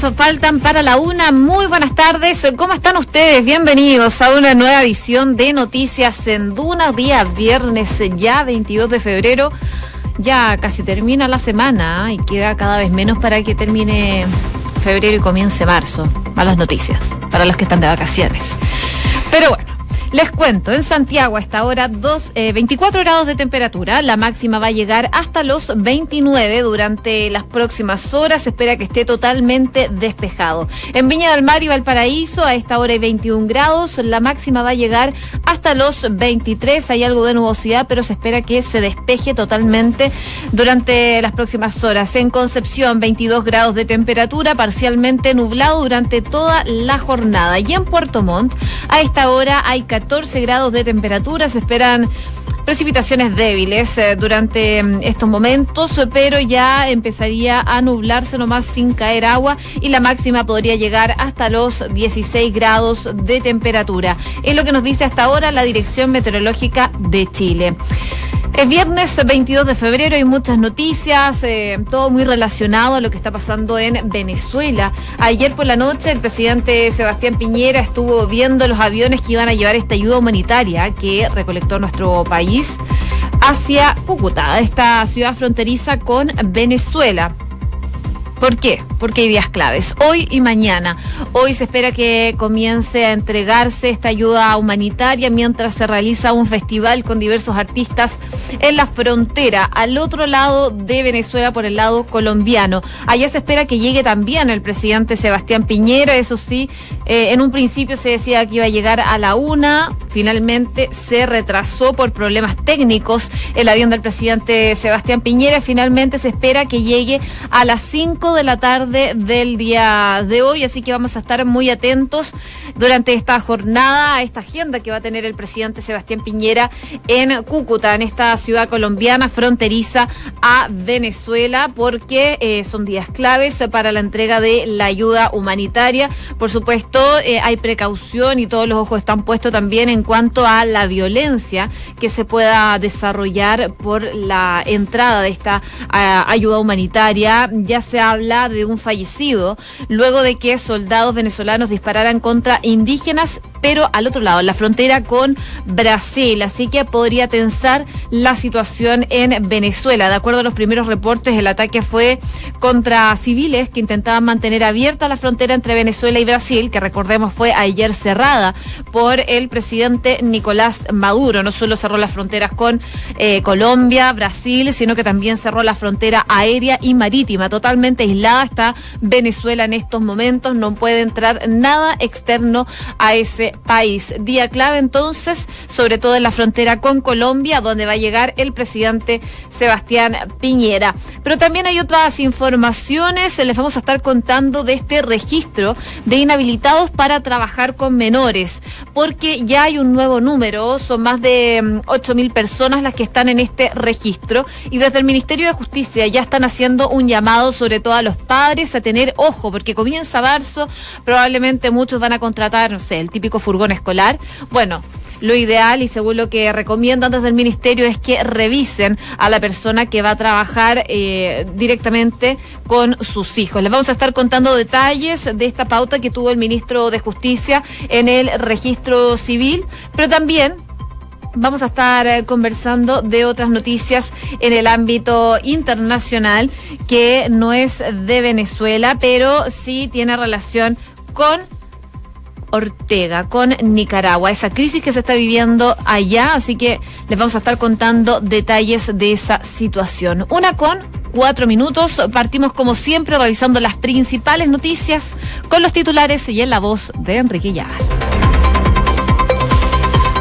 faltan para la una. Muy buenas tardes. ¿Cómo están ustedes? Bienvenidos a una nueva edición de Noticias en Duna, día viernes ya 22 de febrero. Ya casi termina la semana y queda cada vez menos para que termine febrero y comience marzo. Malas noticias para los que están de vacaciones. Les cuento, en Santiago a esta hora dos, 24 eh, grados de temperatura, la máxima va a llegar hasta los 29 durante las próximas horas, se espera que esté totalmente despejado. En Viña del Mar y Valparaíso a esta hora hay 21 grados, la máxima va a llegar hasta los 23, hay algo de nubosidad, pero se espera que se despeje totalmente durante las próximas horas. En Concepción 22 grados de temperatura, parcialmente nublado durante toda la jornada. Y en Puerto Montt a esta hora hay 14 grados de temperatura. Se esperan precipitaciones débiles eh, durante mm, estos momentos, pero ya empezaría a nublarse nomás sin caer agua y la máxima podría llegar hasta los 16 grados de temperatura. Es lo que nos dice hasta ahora la Dirección Meteorológica de Chile. Es viernes 22 de febrero, hay muchas noticias, eh, todo muy relacionado a lo que está pasando en Venezuela. Ayer por la noche el presidente Sebastián Piñera estuvo viendo los aviones que iban a llevar esta ayuda humanitaria que recolectó nuestro país hacia Cúcuta, esta ciudad fronteriza con Venezuela. ¿Por qué? Porque hay días claves, hoy y mañana. Hoy se espera que comience a entregarse esta ayuda humanitaria mientras se realiza un festival con diversos artistas en la frontera, al otro lado de Venezuela, por el lado colombiano. Allá se espera que llegue también el presidente Sebastián Piñera, eso sí, eh, en un principio se decía que iba a llegar a la una, finalmente se retrasó por problemas técnicos el avión del presidente Sebastián Piñera, finalmente se espera que llegue a las cinco de la tarde del día de hoy, así que vamos a estar muy atentos durante esta jornada a esta agenda que va a tener el presidente Sebastián Piñera en Cúcuta, en esta ciudad colombiana fronteriza a Venezuela, porque eh, son días claves para la entrega de la ayuda humanitaria. Por supuesto, eh, hay precaución y todos los ojos están puestos también en cuanto a la violencia que se pueda desarrollar por la entrada de esta ah, ayuda humanitaria, ya sea habla de un fallecido luego de que soldados venezolanos dispararan contra indígenas, pero al otro lado, la frontera con Brasil. Así que podría tensar la situación en Venezuela. De acuerdo a los primeros reportes, el ataque fue contra civiles que intentaban mantener abierta la frontera entre Venezuela y Brasil, que recordemos fue ayer cerrada por el presidente Nicolás Maduro. No solo cerró las fronteras con eh, Colombia, Brasil, sino que también cerró la frontera aérea y marítima totalmente aislada está Venezuela en estos momentos, no puede entrar nada externo a ese país. Día clave entonces, sobre todo en la frontera con Colombia, donde va a llegar el presidente Sebastián Piñera. Pero también hay otras informaciones, les vamos a estar contando de este registro de inhabilitados para trabajar con menores, porque ya hay un nuevo número, son más de 8 mm, personas las que están en este registro y desde el Ministerio de Justicia ya están haciendo un llamado sobre todo a los padres a tener ojo, porque comienza marzo, probablemente muchos van a contratar, no sé, el típico furgón escolar. Bueno, lo ideal y según lo que recomiendan desde el ministerio es que revisen a la persona que va a trabajar eh, directamente con sus hijos. Les vamos a estar contando detalles de esta pauta que tuvo el ministro de Justicia en el registro civil, pero también vamos a estar eh, conversando de otras noticias en el ámbito internacional que no es de Venezuela, pero sí tiene relación con Ortega, con Nicaragua, esa crisis que se está viviendo allá, así que les vamos a estar contando detalles de esa situación. Una con cuatro minutos, partimos como siempre revisando las principales noticias con los titulares y en la voz de Enrique Llavar.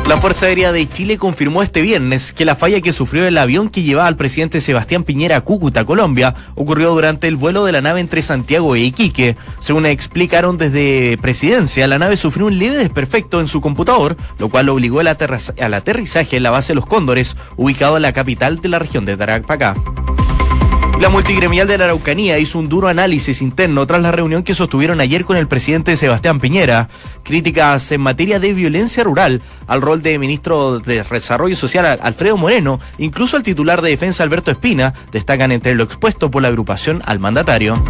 La Fuerza Aérea de Chile confirmó este viernes que la falla que sufrió el avión que llevaba al presidente Sebastián Piñera a Cúcuta, Colombia, ocurrió durante el vuelo de la nave entre Santiago e Iquique. Según explicaron desde presidencia, la nave sufrió un leve desperfecto en su computador, lo cual obligó al, aterrizaje en la base de Los Cóndores, ubicado en la capital de la región de Tarapacá. La multigremial de la Araucanía hizo un duro análisis interno tras la reunión que sostuvieron ayer con el presidente Sebastián Piñera. Críticas en materia de violencia rural al rol de ministro de Desarrollo Social Alfredo Moreno, incluso al titular de Defensa Alberto Espina, destacan entre lo expuesto por la agrupación al mandatario.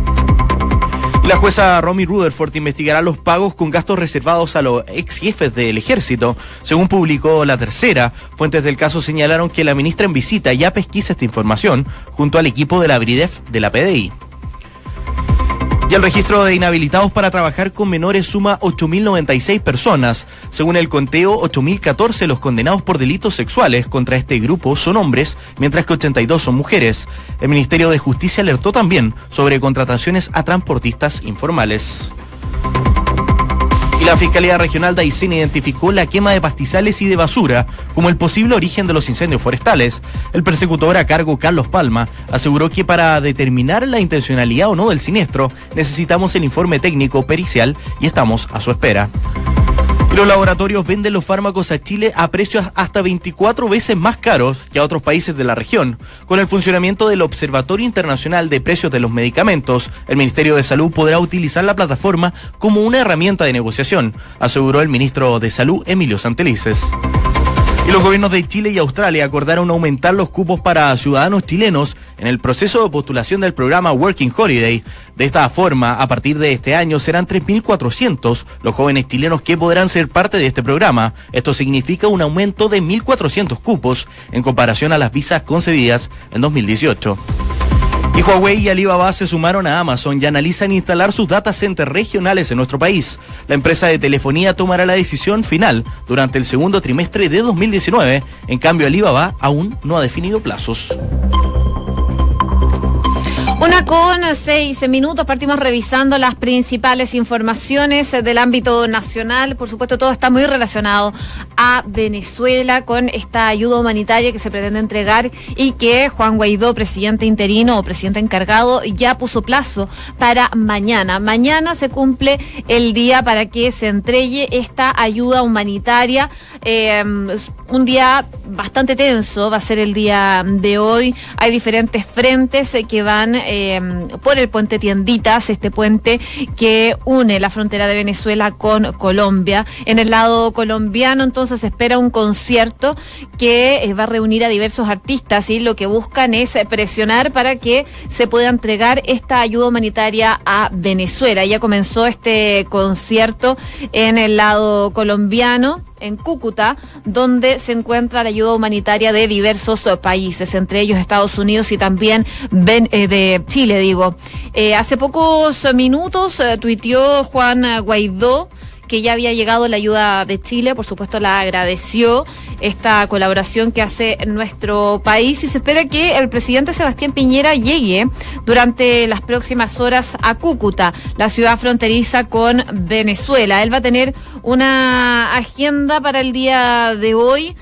La jueza Romy Rutherford investigará los pagos con gastos reservados a los ex jefes del ejército. Según publicó la tercera, fuentes del caso señalaron que la ministra en visita ya pesquisa esta información junto al equipo de la BRIDEF de la PDI. Y el registro de inhabilitados para trabajar con menores suma 8.096 personas. Según el conteo, 8.014 los condenados por delitos sexuales contra este grupo son hombres, mientras que 82 son mujeres. El Ministerio de Justicia alertó también sobre contrataciones a transportistas informales la Fiscalía Regional de Aysén identificó la quema de pastizales y de basura como el posible origen de los incendios forestales. El persecutor a cargo Carlos Palma aseguró que para determinar la intencionalidad o no del siniestro necesitamos el informe técnico pericial y estamos a su espera. Los laboratorios venden los fármacos a Chile a precios hasta 24 veces más caros que a otros países de la región. Con el funcionamiento del Observatorio Internacional de Precios de los Medicamentos, el Ministerio de Salud podrá utilizar la plataforma como una herramienta de negociación, aseguró el ministro de Salud Emilio Santelices. Y los gobiernos de Chile y Australia acordaron aumentar los cupos para ciudadanos chilenos en el proceso de postulación del programa Working Holiday. De esta forma, a partir de este año serán 3.400 los jóvenes chilenos que podrán ser parte de este programa. Esto significa un aumento de 1.400 cupos en comparación a las visas concedidas en 2018. Y Huawei y Alibaba se sumaron a Amazon y analizan instalar sus data centers regionales en nuestro país. La empresa de telefonía tomará la decisión final durante el segundo trimestre de 2019. En cambio, Alibaba aún no ha definido plazos. Una con seis minutos, partimos revisando las principales informaciones del ámbito nacional. Por supuesto, todo está muy relacionado a Venezuela con esta ayuda humanitaria que se pretende entregar y que Juan Guaidó, presidente interino o presidente encargado, ya puso plazo para mañana. Mañana se cumple el día para que se entregue esta ayuda humanitaria. Eh, un día bastante tenso va a ser el día de hoy. Hay diferentes frentes que van eh, por el puente Tienditas, este puente que une la frontera de Venezuela con Colombia. En el lado colombiano entonces se espera un concierto que eh, va a reunir a diversos artistas y lo que buscan es presionar para que se pueda entregar esta ayuda humanitaria a Venezuela. Ya comenzó este concierto en el lado colombiano en Cúcuta, donde se encuentra la ayuda humanitaria de diversos países, entre ellos Estados Unidos y también eh, de Chile, digo. Eh, hace pocos minutos eh, tuiteó Juan Guaidó que ya había llegado la ayuda de Chile, por supuesto la agradeció esta colaboración que hace nuestro país y se espera que el presidente Sebastián Piñera llegue durante las próximas horas a Cúcuta, la ciudad fronteriza con Venezuela. Él va a tener una agenda para el día de hoy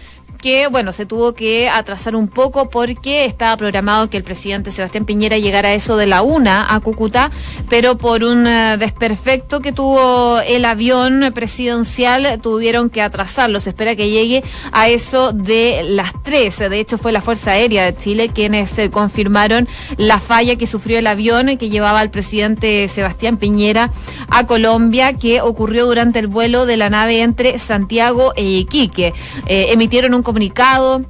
que, bueno, se tuvo que atrasar un poco porque estaba programado que el presidente Sebastián Piñera llegara a eso de la una a Cúcuta, pero por un eh, desperfecto que tuvo el avión presidencial tuvieron que atrasarlo. Se espera que llegue a eso de las tres. De hecho, fue la Fuerza Aérea de Chile quienes confirmaron la falla que sufrió el avión que llevaba al presidente Sebastián Piñera a Colombia, que ocurrió durante el vuelo de la nave entre Santiago e Iquique. Eh, emitieron un comunicado comunicado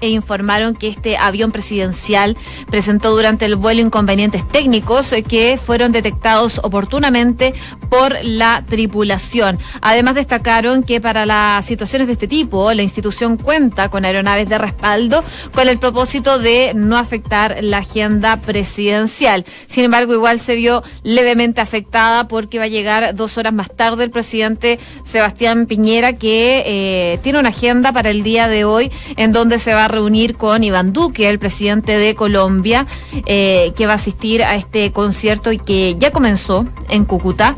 e informaron que este avión presidencial presentó durante el vuelo inconvenientes técnicos que fueron detectados oportunamente por la tripulación. Además destacaron que para las situaciones de este tipo, la institución cuenta con aeronaves de respaldo con el propósito de no afectar la agenda presidencial. Sin embargo, igual se vio levemente afectada porque va a llegar dos horas más tarde el presidente Sebastián Piñera que eh, tiene una agenda para el día de hoy en donde se va a reunir con Iván Duque, el presidente de Colombia, eh, que va a asistir a este concierto y que ya comenzó en Cúcuta,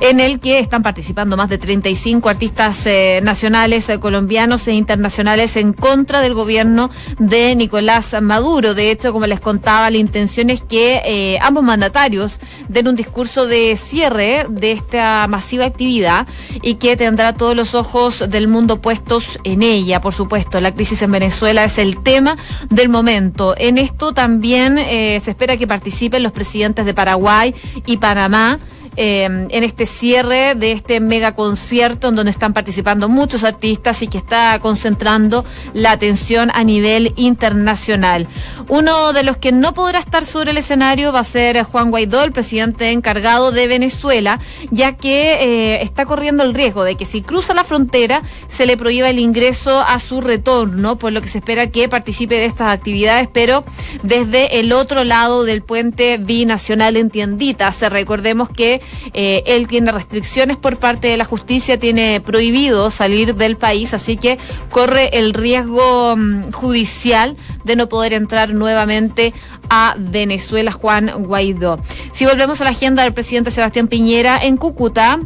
en el que están participando más de 35 artistas eh, nacionales eh, colombianos e internacionales en contra del gobierno de Nicolás Maduro. De hecho, como les contaba, la intención es que ambos mandatarios den un discurso de cierre de esta masiva actividad y que tendrá todos los ojos del mundo puestos en ella. Por supuesto, la crisis en Venezuela es el tema del momento. En esto también eh, se espera que participen los presidentes de Paraguay y Panamá. Eh, en este cierre de este mega concierto en donde están participando muchos artistas y que está concentrando la atención a nivel internacional. Uno de los que no podrá estar sobre el escenario va a ser Juan Guaidó, el presidente encargado de Venezuela, ya que eh, está corriendo el riesgo de que si cruza la frontera se le prohíba el ingreso a su retorno, por lo que se espera que participe de estas actividades, pero desde el otro lado del puente binacional en Tienditas. Recordemos que eh, él tiene restricciones por parte de la justicia, tiene prohibido salir del país, así que corre el riesgo mm, judicial de no poder entrar nuevamente a Venezuela, Juan Guaidó. Si volvemos a la agenda del presidente Sebastián Piñera en Cúcuta,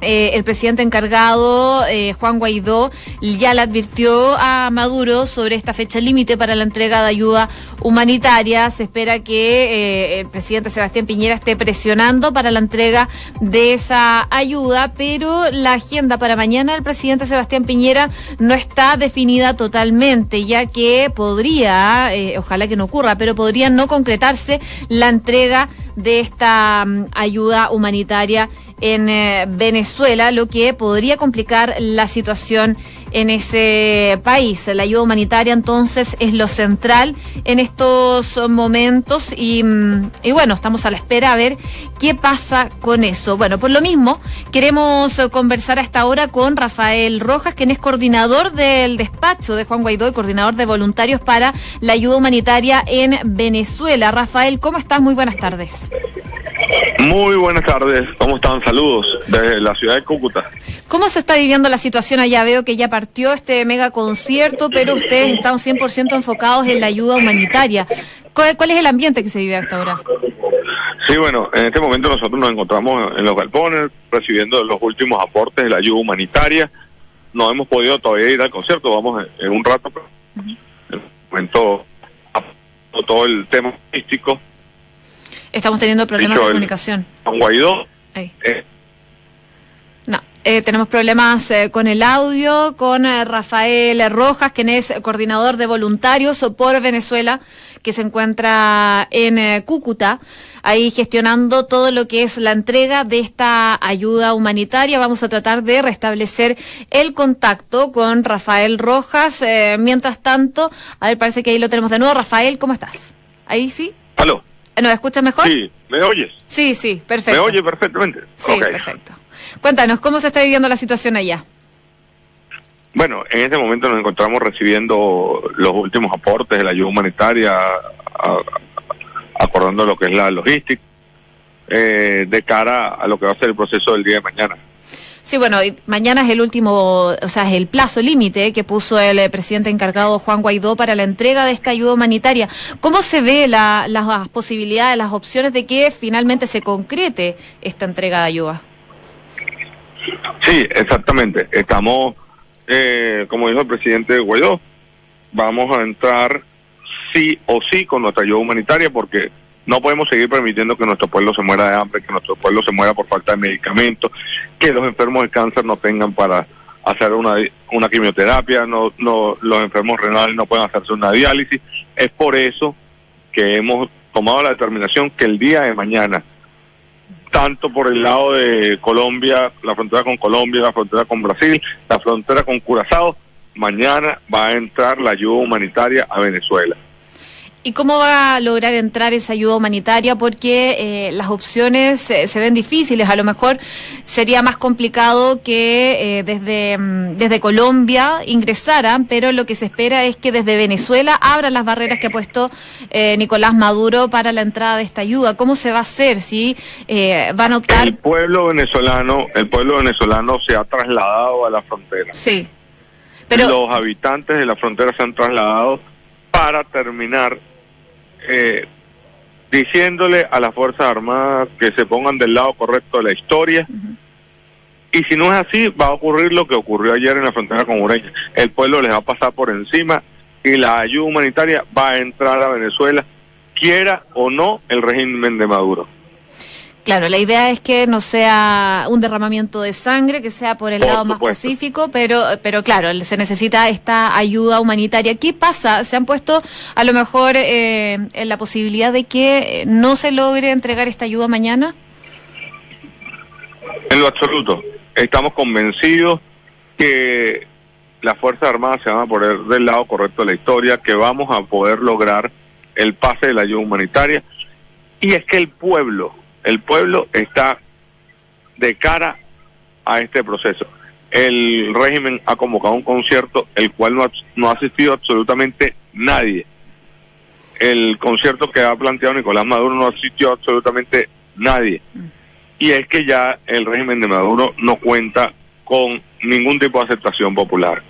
eh, el presidente encargado, eh, Juan Guaidó, ya le advirtió a Maduro sobre esta fecha límite para la entrega de ayuda humanitaria. Se espera que eh, el presidente Sebastián Piñera esté presionando para la entrega de esa ayuda, pero la agenda para mañana del presidente Sebastián Piñera no está definida totalmente, ya que podría, ojalá que no ocurra, pero podría no concretarse la entrega esta mm, ayuda humanitaria en eh, Venezuela, lo que podría complicar la situación en ese país. La ayuda humanitaria entonces es lo central en estos momentos y, mm, y, bueno, estamos a la espera a ver qué pasa con eso. Bueno, por lo mismo, queremos conversar a esta hora con Rafael Rojas, quien es coordinador del despacho de Juan Guaidó y coordinador de voluntarios para la ayuda humanitaria en Venezuela. Rafael, ¿cómo estás? Muy buenas tardes. Muy buenas tardes, ¿cómo están? Saludos desde la ciudad de Cúcuta. ¿Cómo se está viviendo la situación allá? Veo que ya partió este mega concierto, pero ustedes están 100% enfocados en la ayuda humanitaria. ¿Cuál, es el ambiente que se vive hasta ahora? Sí, bueno, en este momento nosotros nos encontramos en los galpones recibiendo los últimos aportes de la ayuda humanitaria. No hemos podido todavía ir al concierto, vamos en, un rato, pero en el momento todo el tema místico Estamos teniendo problemas de comunicación. Con Guaidó. Eh. No, eh, tenemos problemas eh, con el audio, con Rafael Rojas, quien es coordinador de voluntarios por Venezuela, que se encuentra en Cúcuta, ahí gestionando todo lo que es la entrega de esta ayuda humanitaria. Vamos a tratar de restablecer el contacto con Rafael Rojas. mientras tanto, a ver, parece que ahí lo tenemos de nuevo. Rafael, ¿cómo estás? Ahí sí. Aló. ¿Nos escuchas mejor? Sí, ¿me oyes? Sí, sí, perfecto. ¿Me oye perfectamente? Sí, perfecto. Cuéntanos, ¿cómo se está viviendo la situación allá? Bueno, en este momento nos encontramos recibiendo los últimos aportes de la ayuda humanitaria, acordando lo que es la logística, eh, de cara a lo que va a ser el proceso del día de mañana. Sí, bueno, mañana es el último, o sea, es el plazo límite que puso el eh, presidente encargado Juan Guaidó para la entrega de esta ayuda humanitaria. ¿Cómo se ve las posibilidades, las opciones de que finalmente se concrete esta entrega de ayuda? Sí, exactamente. Estamos, eh, como dijo el presidente Guaidó, vamos a entrar sí o sí con nuestra ayuda humanitaria porque no podemos seguir permitiendo que nuestro pueblo se muera de hambre, que nuestro pueblo se muera por falta de medicamentos, que los enfermos de cáncer no tengan para hacer una, una quimioterapia, no, no, los enfermos renales no pueden hacerse una diálisis. Es por eso que hemos tomado la determinación que el día de mañana, tanto por el lado de Colombia, la frontera con Colombia, la frontera con Brasil, la frontera con Curazao, mañana va a entrar la ayuda humanitaria a Venezuela. ¿Y cómo va a lograr entrar esa ayuda humanitaria? Porque eh, las opciones eh, se ven difíciles. A lo mejor sería más complicado que eh, desde, mm, desde Colombia ingresaran, pero lo que se espera es que desde Venezuela abran las barreras que ha puesto Nicolás Maduro para la entrada de esta ayuda. ¿Cómo se va a hacer? Si van a optar. El pueblo venezolano, el pueblo venezolano se ha trasladado a la frontera. Sí. Pero... Los habitantes de la frontera se han trasladado para terminar eh, diciéndole a las Fuerzas Armadas que se pongan del lado correcto de la historia. Y si no es así, va a ocurrir lo que ocurrió ayer en la frontera con Ureña. El pueblo les va a pasar por encima y la ayuda humanitaria va a entrar a Venezuela, quiera o no el régimen de Maduro. Claro, la idea es que no sea un derramamiento de sangre, que sea por el lado más pacífico, pero, pero claro, se necesita esta ayuda humanitaria. ¿Qué pasa? ¿Se han puesto a lo mejor eh, en la posibilidad de que no se logre entregar esta ayuda mañana? En lo absoluto. Estamos convencidos que las Fuerzas Armadas se van a poner del lado correcto de la historia, que vamos a poder lograr el pase de la ayuda humanitaria. Y es que el pueblo, el pueblo está de cara a este proceso. El régimen ha convocado un concierto el cual no ha, asistido absolutamente nadie. El concierto que ha planteado Nicolás Maduro no asistió absolutamente nadie. Y es que ya el régimen de Maduro no cuenta con ningún tipo de aceptación popular.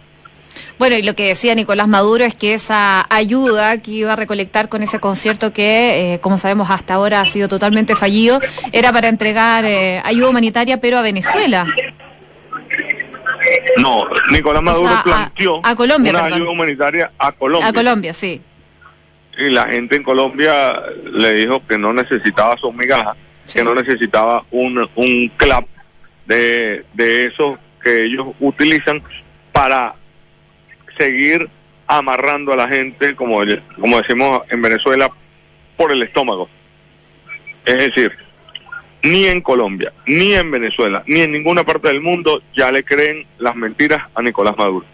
Bueno, y lo que decía Nicolás Maduro es que esa ayuda que iba a recolectar con ese concierto que, eh, como sabemos, hasta ahora ha sido totalmente fallido, era para entregar eh, ayuda humanitaria, pero a Venezuela. No, Nicolás Maduro O sea, a- planteó a Colombia, una perdón. ayuda humanitaria a Colombia. A Colombia, sí. Y la gente en Colombia le dijo que no necesitaba sus migajas, Sí. que no necesitaba un, un clap de, de esos que ellos utilizan para seguir amarrando a la gente, como, como decimos en Venezuela, por el estómago. Es decir, ni en Colombia, ni en Venezuela, ni en ninguna parte del mundo ya le creen las mentiras a Nicolás Maduro.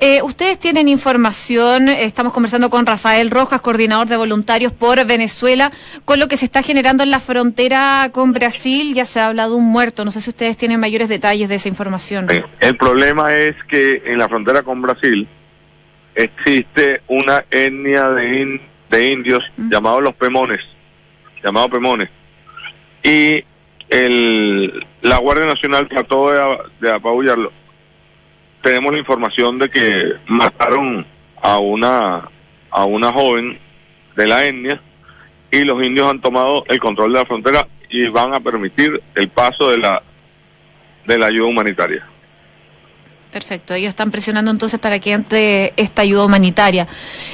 Eh, Ustedes tienen información, estamos conversando con Rafael Rojas, coordinador de voluntarios por Venezuela, con lo que se está generando en la frontera con Brasil, ya se ha hablado de un muerto, no sé si ustedes tienen mayores detalles de esa información. El problema es que en la frontera con Brasil existe una etnia de, in- de indios Mm. llamados los pemones, llamados pemones. Y el, la Guardia Nacional trató de, de apabullarlo. Tenemos la información de que mataron a una a una joven de la etnia y los indios han tomado el control de la frontera y van a permitir el paso de la de la ayuda humanitaria. Perfecto, ellos están presionando entonces para que entre esta ayuda humanitaria.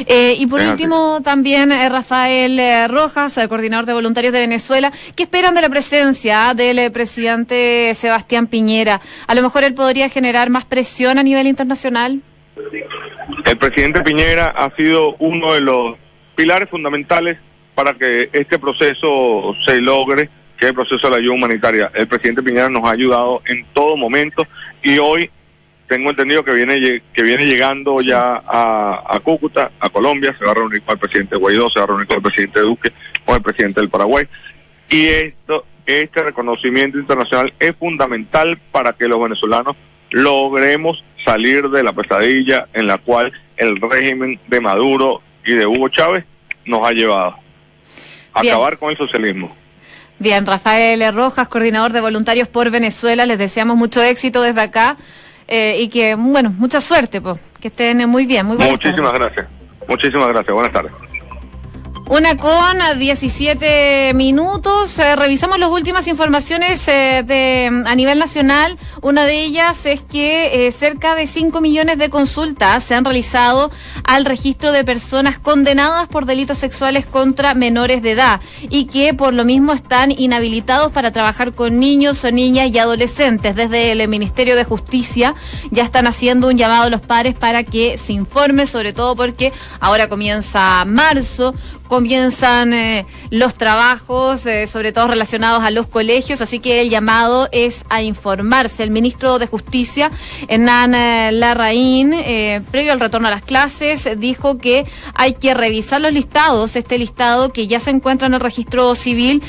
Eh, y por último, también eh, Rafael eh, Rojas, el coordinador de voluntarios de Venezuela, ¿qué esperan de la presencia ah, del presidente Sebastián Piñera? A lo mejor él podría generar más presión a nivel internacional. El presidente Piñera ha sido uno de los pilares fundamentales para que este proceso se logre, que es el proceso de la ayuda humanitaria. El presidente Piñera nos ha ayudado en todo momento y hoy tengo entendido que viene que viene llegando ya a, a Cúcuta, a Colombia, se va a reunir con el presidente Guaidó, se va a reunir con el presidente Duque, con el presidente del Paraguay. Y esto, este reconocimiento internacional es fundamental para que los venezolanos logremos salir de la pesadilla en la cual el régimen de Maduro y de Hugo Chávez nos ha llevado. Bien. Acabar con el socialismo. Bien, Rafael Rojas, coordinador de voluntarios por Venezuela, les deseamos mucho éxito desde acá eh, y que, bueno, mucha suerte, po. que estén muy bien, muy Muchísimas tardes. gracias. Muchísimas gracias. Buenas tardes. Una con 17 minutos. Eh, revisamos las últimas informaciones eh, de, a nivel nacional. Una de ellas es que eh, cerca de 5 millones de consultas se han realizado al registro de personas condenadas por delitos sexuales contra menores de edad y que por lo mismo están inhabilitados para trabajar con niños o niñas y adolescentes. Desde el Ministerio de Justicia ya están haciendo un llamado a los padres para que se informe, sobre todo porque ahora comienza marzo comienzan eh, los trabajos, eh, sobre todo relacionados a los colegios, así que el llamado es a informarse. El ministro de Justicia, Hernán eh, Larraín, eh, previo al retorno a las clases, dijo que hay que revisar los listados, este listado que ya se encuentra en el registro civil,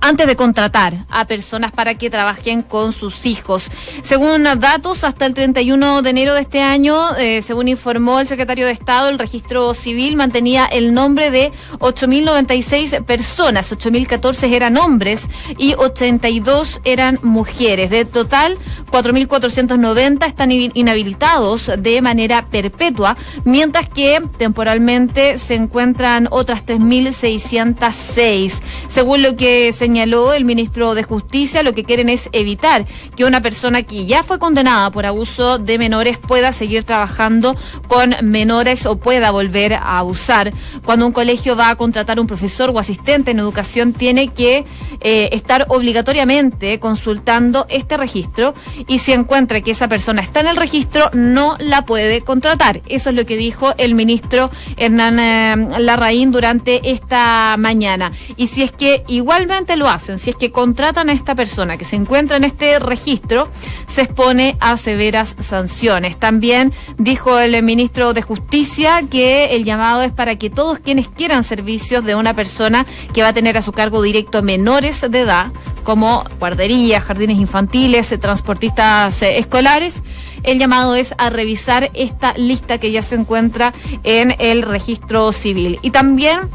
antes de contratar a personas para que trabajen con sus hijos. Según datos, hasta el 31 de enero de este año, según informó el secretario de Estado, el registro civil mantenía el nombre de 8.096 personas, 8.014 eran hombres y 82 eran mujeres. De total, 4.490 están in- inhabilitados de manera perpetua, mientras que temporalmente se encuentran otras 3.606. Según lo que señaló el ministro de Justicia, lo que quieren es evitar que una persona que ya fue condenada por abuso de menores pueda seguir trabajando con menores o pueda volver a abusar. Cuando un colegio va a contratar un profesor o asistente en educación, tiene que eh, estar obligatoriamente consultando este registro y si encuentra que esa persona está en el registro, no la puede contratar. Eso es lo que dijo el ministro Hernán eh, Larraín durante esta mañana. Y si es que igualmente lo hacen, si es que contratan a esta persona que se encuentra en este registro, se expone a severas sanciones. También dijo el ministro de Justicia que el llamado es para que todos quienes quieran servicios de una persona que va a tener a su cargo directo menores de edad, como guarderías, jardines infantiles, transportistas eh, escolares, el llamado es a revisar esta lista que ya se encuentra en el registro civil. Y también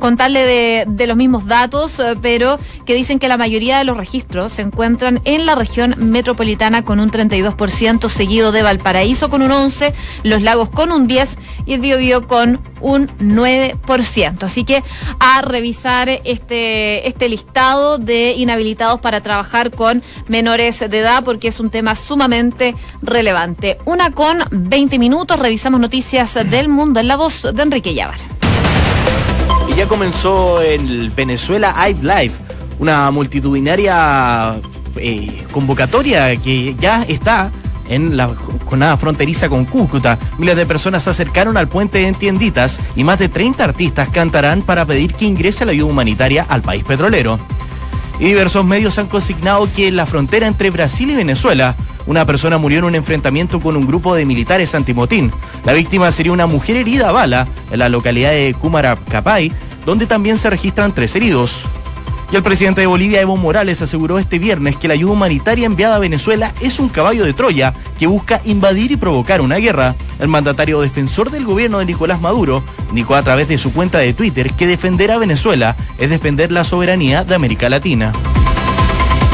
contarle de, los mismos datos, eh, pero que dicen que la mayoría de los registros se encuentran en la región metropolitana con un 32%, seguido de Valparaíso con un 11%, Los Lagos con un 10% y el Biobío con un 9%. Así que a revisar este, este listado de inhabilitados para trabajar con menores de edad porque es un tema sumamente relevante. Una con 20 minutos, revisamos noticias del mundo en la voz de Enrique Llávar. Ya comenzó en Venezuela I've Live, una multitudinaria eh, convocatoria que ya está en la jornada fronteriza con Cúcuta. Miles de personas se acercaron al puente en tienditas y más de 30 artistas cantarán para pedir que ingrese la ayuda humanitaria al país petrolero. Y diversos medios han consignado que en la frontera entre Brasil y Venezuela, una persona murió en un enfrentamiento con un grupo de militares antimotín. La víctima sería una mujer herida a bala en la localidad de Cumaracapay, donde también se registran tres heridos. Y el presidente de Bolivia, Evo Morales, aseguró este viernes que la ayuda humanitaria enviada a Venezuela es un caballo de Troya que busca invadir y provocar una guerra. El mandatario defensor del gobierno de Nicolás Maduro indicó a través de su cuenta de Twitter que defender a Venezuela es defender la soberanía de América Latina.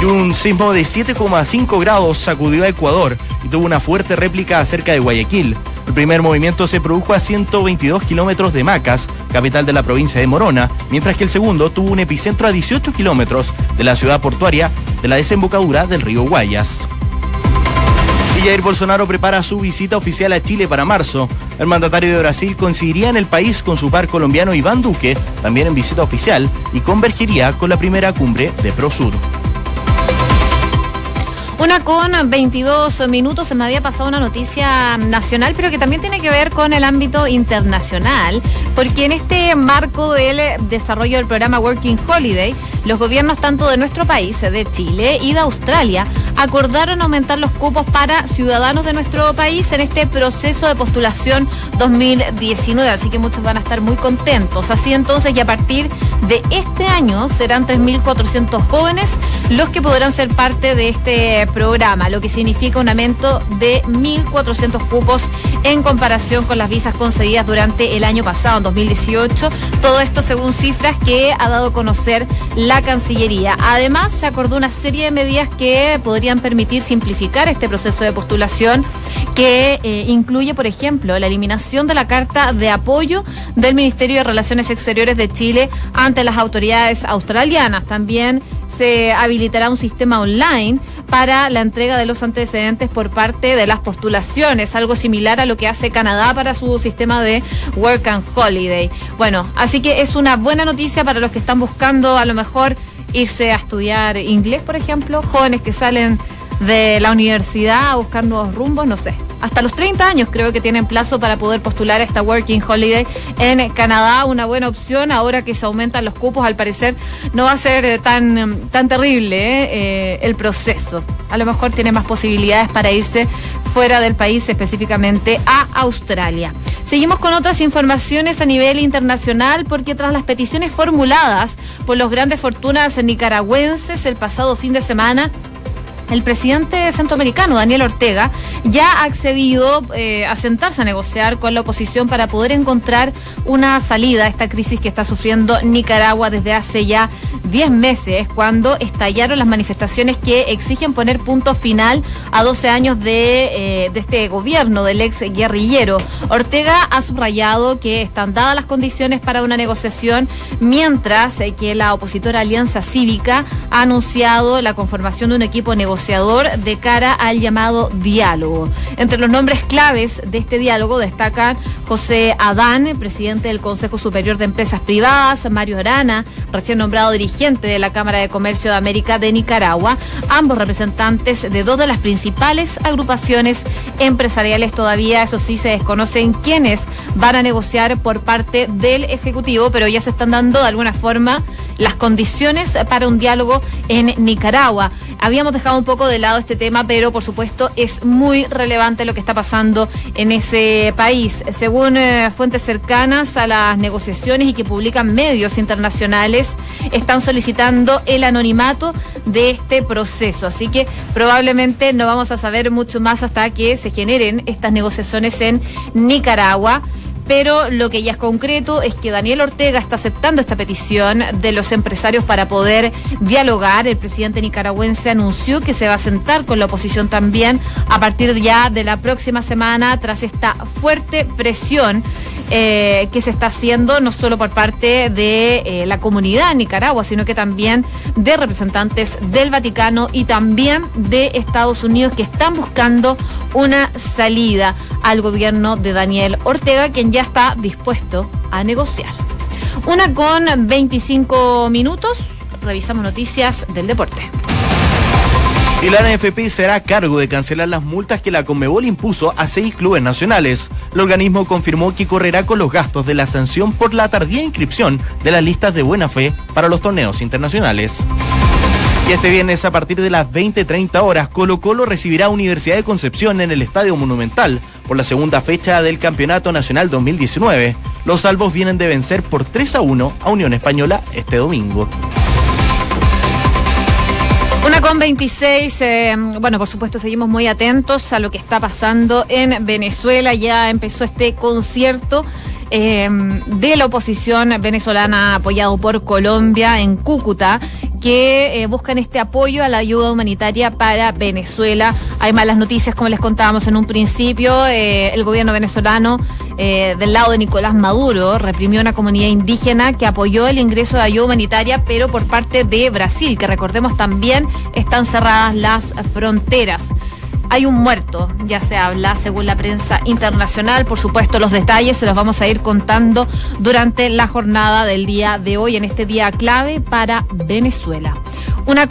Y un sismo de 7,5 grados sacudió a Ecuador y tuvo una fuerte réplica cerca de Guayaquil. El primer movimiento se produjo a 122 kilómetros de Macas, capital de la provincia de Morona, mientras que el segundo tuvo un epicentro a 18 kilómetros de la ciudad portuaria de la desembocadura del río Guayas. Y Jair Bolsonaro prepara su visita oficial a Chile para marzo. El mandatario de Brasil coincidiría en el país con su par colombiano Iván Duque, también en visita oficial, y convergiría con la primera cumbre de Prosur. Una con 22 minutos, se me había pasado una noticia nacional, pero que también tiene que ver con el ámbito internacional, porque en este marco del desarrollo del programa Working Holiday, los gobiernos tanto de nuestro país, de Chile y de Australia, acordaron aumentar los cupos para ciudadanos de nuestro país en este proceso de postulación 2019, así que muchos van a estar muy contentos. Así entonces, y a partir de este año serán 3.400 jóvenes los que podrán ser parte de este programa, lo que significa un aumento de 1.400 cupos en comparación con las visas concedidas durante el año pasado, en 2018. Todo esto según cifras que ha dado a conocer la Cancillería. Además, se acordó una serie de medidas que podrían permitir simplificar este proceso de postulación que eh, incluye, por ejemplo, la eliminación de la carta de apoyo del Ministerio de Relaciones Exteriores de Chile ante las autoridades australianas. También se habilitará un sistema online para la entrega de los antecedentes por parte de las postulaciones, algo similar a lo que hace Canadá para su sistema de Work and Holiday. Bueno, así que es una buena noticia para los que están buscando a lo mejor irse a estudiar inglés, por ejemplo, jóvenes que salen de la universidad a buscar nuevos rumbos, no sé. Hasta los 30 años creo que tienen plazo para poder postular esta Working Holiday en Canadá. Una buena opción ahora que se aumentan los cupos. Al parecer no va a ser tan, tan terrible ¿eh? Eh, el proceso. A lo mejor tiene más posibilidades para irse fuera del país, específicamente a Australia. Seguimos con otras informaciones a nivel internacional porque tras las peticiones formuladas por los grandes fortunas nicaragüenses el pasado fin de semana, el presidente centroamericano, Daniel Ortega, ya ha accedido eh, a sentarse a negociar con la oposición para poder encontrar una salida a esta crisis que está sufriendo Nicaragua desde hace ya 10 meses, cuando estallaron las manifestaciones que exigen poner punto final a 12 años de, eh, de este gobierno del ex guerrillero. Ortega ha subrayado que están dadas las condiciones para una negociación, mientras eh, que la opositora Alianza Cívica ha anunciado la conformación de un equipo negociador negociador de cara al llamado diálogo. Entre los nombres claves de este diálogo destacan José Adán, presidente del Consejo Superior de Empresas Privadas, Mario Arana, recién nombrado dirigente de la Cámara de Comercio de América de Nicaragua, ambos representantes de dos de las principales agrupaciones empresariales. Todavía, eso sí, se desconocen quiénes van a negociar por parte del Ejecutivo, pero ya se están dando de alguna forma las condiciones para un diálogo en Nicaragua. Habíamos dejado un poco de lado este tema, pero por supuesto es muy relevante lo que está pasando en ese país. Según eh, fuentes cercanas a las negociaciones y que publican medios internacionales, están solicitando el anonimato de este proceso. Así que probablemente no vamos a saber mucho más hasta que se generen estas negociaciones en Nicaragua pero lo que ya es concreto es que Daniel Ortega está aceptando esta petición de los empresarios para poder dialogar. El presidente nicaragüense anunció que se va a sentar con la oposición también a partir ya de la próxima semana tras esta fuerte presión eh, que se está haciendo no solo por parte de eh, la comunidad en Nicaragua, sino que también de representantes del Vaticano y también de Estados Unidos que están buscando una salida al gobierno de Daniel Ortega, quien ya está dispuesto a negociar. Una con 25 minutos, revisamos noticias del deporte. Y la NFP será a cargo de cancelar las multas que la Conmebol impuso a seis clubes nacionales. El organismo confirmó que correrá con los gastos de la sanción por la tardía inscripción de las listas de buena fe para los torneos internacionales. Y este viernes a partir de las 20.30 horas, Colo Colo recibirá Universidad de Concepción en el Estadio Monumental por la segunda fecha del Campeonato Nacional 2019. Los salvos vienen de vencer por 3 a 1 a Unión Española este domingo. Con 26, eh, bueno, por supuesto seguimos muy atentos a lo que está pasando en Venezuela. Ya empezó este concierto eh, de la oposición venezolana apoyado por Colombia en Cúcuta que eh, buscan este apoyo a la ayuda humanitaria para Venezuela. Hay malas noticias, como les contábamos en un principio. Eh, el gobierno venezolano, eh, del lado de Nicolás Maduro, reprimió una comunidad indígena que apoyó el ingreso de ayuda humanitaria, pero por parte de Brasil, que recordemos también están cerradas las fronteras. Hay un muerto, ya se habla según la prensa internacional. Por supuesto, los detalles se los vamos a ir contando durante la jornada del día de hoy, en este día clave para Venezuela. Una